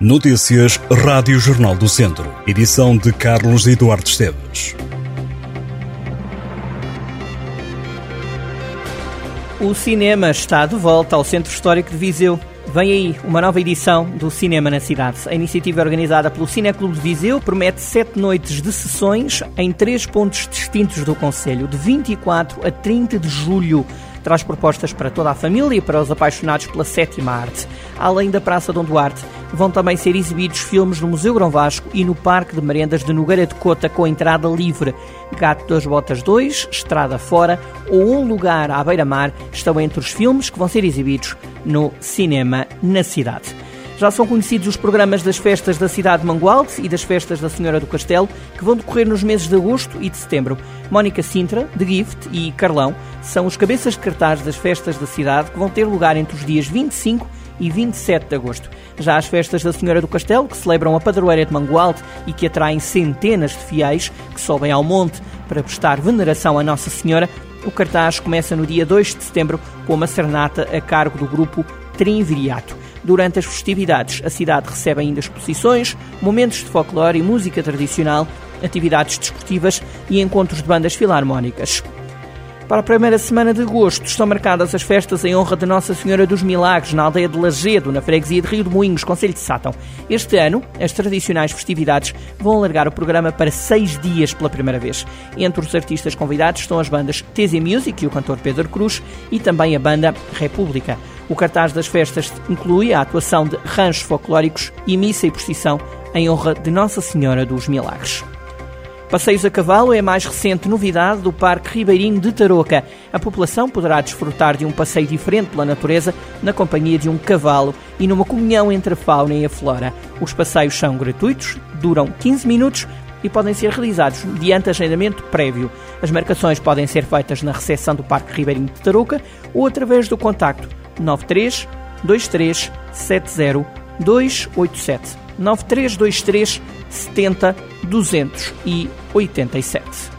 Notícias Rádio Jornal do Centro. Edição de Carlos Eduardo Esteves. O cinema está de volta ao Centro Histórico de Viseu. Vem aí uma nova edição do Cinema na Cidade. A iniciativa organizada pelo Cineclube de Viseu promete sete noites de sessões em três pontos distintos do Conselho, de 24 a 30 de julho traz propostas para toda a família e para os apaixonados pela sétima arte. Além da Praça Dom Duarte, vão também ser exibidos filmes no Museu Grão Vasco e no Parque de Merendas de Nogueira de Cota com entrada livre. Gato das Botas 2, Estrada Fora ou Um Lugar à Beira-Mar estão entre os filmes que vão ser exibidos no cinema na cidade. Já são conhecidos os programas das festas da cidade de Mangualde e das festas da Senhora do Castelo, que vão decorrer nos meses de agosto e de setembro. Mónica Sintra, de Gift e Carlão são os cabeças de cartaz das festas da cidade que vão ter lugar entre os dias 25 e 27 de agosto. Já as festas da Senhora do Castelo, que celebram a padroeira de Mangualde e que atraem centenas de fiéis que sobem ao monte para prestar veneração à Nossa Senhora, o cartaz começa no dia 2 de setembro com uma serenata a cargo do grupo Triunvirato. Durante as festividades, a cidade recebe ainda exposições, momentos de folclore e música tradicional, atividades desportivas e encontros de bandas filarmónicas. Para a primeira semana de agosto estão marcadas as festas em honra de Nossa Senhora dos Milagres na aldeia de Lagedo, na freguesia de Rio de Moinhos, Conselho de Sátão. Este ano, as tradicionais festividades vão alargar o programa para seis dias pela primeira vez. Entre os artistas convidados estão as bandas TZ Music e o cantor Pedro Cruz e também a banda República. O cartaz das festas inclui a atuação de ranchos folclóricos e missa e procissão em honra de Nossa Senhora dos Milagres. Passeios a cavalo é a mais recente novidade do Parque Ribeirinho de Tarouca. A população poderá desfrutar de um passeio diferente pela natureza na companhia de um cavalo e numa comunhão entre a fauna e a flora. Os passeios são gratuitos, duram 15 minutos e podem ser realizados mediante agendamento prévio. As marcações podem ser feitas na recepção do Parque Ribeirinho de Tarouca ou através do contacto 93 23 70 287 9323 70 287.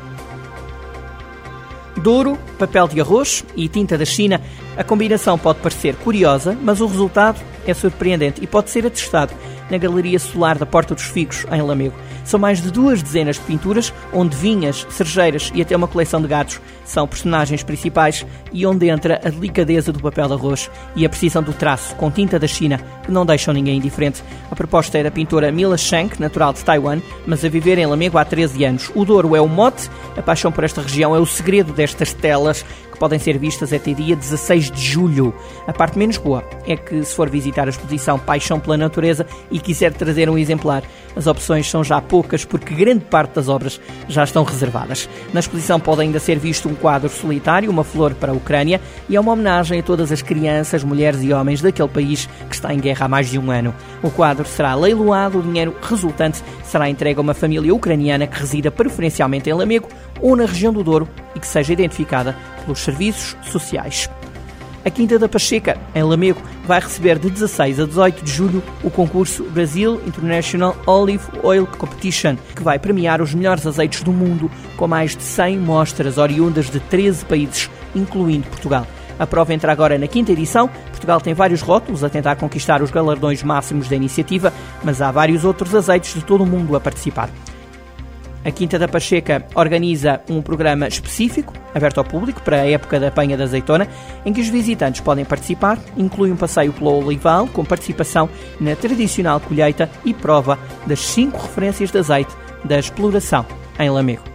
Douro, papel de arroz e tinta da China, a combinação pode parecer curiosa, mas o resultado é surpreendente e pode ser atestado na Galeria Solar da Porta dos Figos, em Lamego. São mais de duas dezenas de pinturas, onde vinhas, cerejeiras e até uma coleção de gatos são personagens principais e onde entra a delicadeza do papel de arroz e a precisão do traço com tinta da China, que não deixam ninguém indiferente. A proposta é da pintora Mila Shank, natural de Taiwan, mas a viver em Lamego há 13 anos. O Douro é o mote, a paixão por esta região é o segredo destas telas que podem ser vistas até dia 16 de julho. A parte menos boa é que, se for visitar a exposição Paixão pela Natureza e quiser trazer um exemplar, as opções são já poucas porque grande parte das obras já estão reservadas. Na exposição pode ainda ser visto um quadro solitário, uma flor para a Ucrânia, e é uma homenagem a todas as crianças, mulheres e homens daquele país que está em guerra há mais de um ano. O quadro será leiloado, o dinheiro resultante será entregue a uma família ucraniana que resida preferencialmente em Lamego ou na região do Douro e que seja identificada pelos serviços sociais. A Quinta da Pacheca, em Lamego, vai receber de 16 a 18 de julho o concurso Brasil International Olive Oil Competition, que vai premiar os melhores azeites do mundo, com mais de 100 mostras oriundas de 13 países, incluindo Portugal. A prova entra agora na quinta edição. Portugal tem vários rótulos a tentar conquistar os galardões máximos da iniciativa, mas há vários outros azeites de todo o mundo a participar. A Quinta da Pacheca organiza um programa específico, aberto ao público, para a época da apanha da azeitona, em que os visitantes podem participar, inclui um passeio pelo olival, com participação na tradicional colheita e prova das cinco referências de azeite da exploração em Lamego.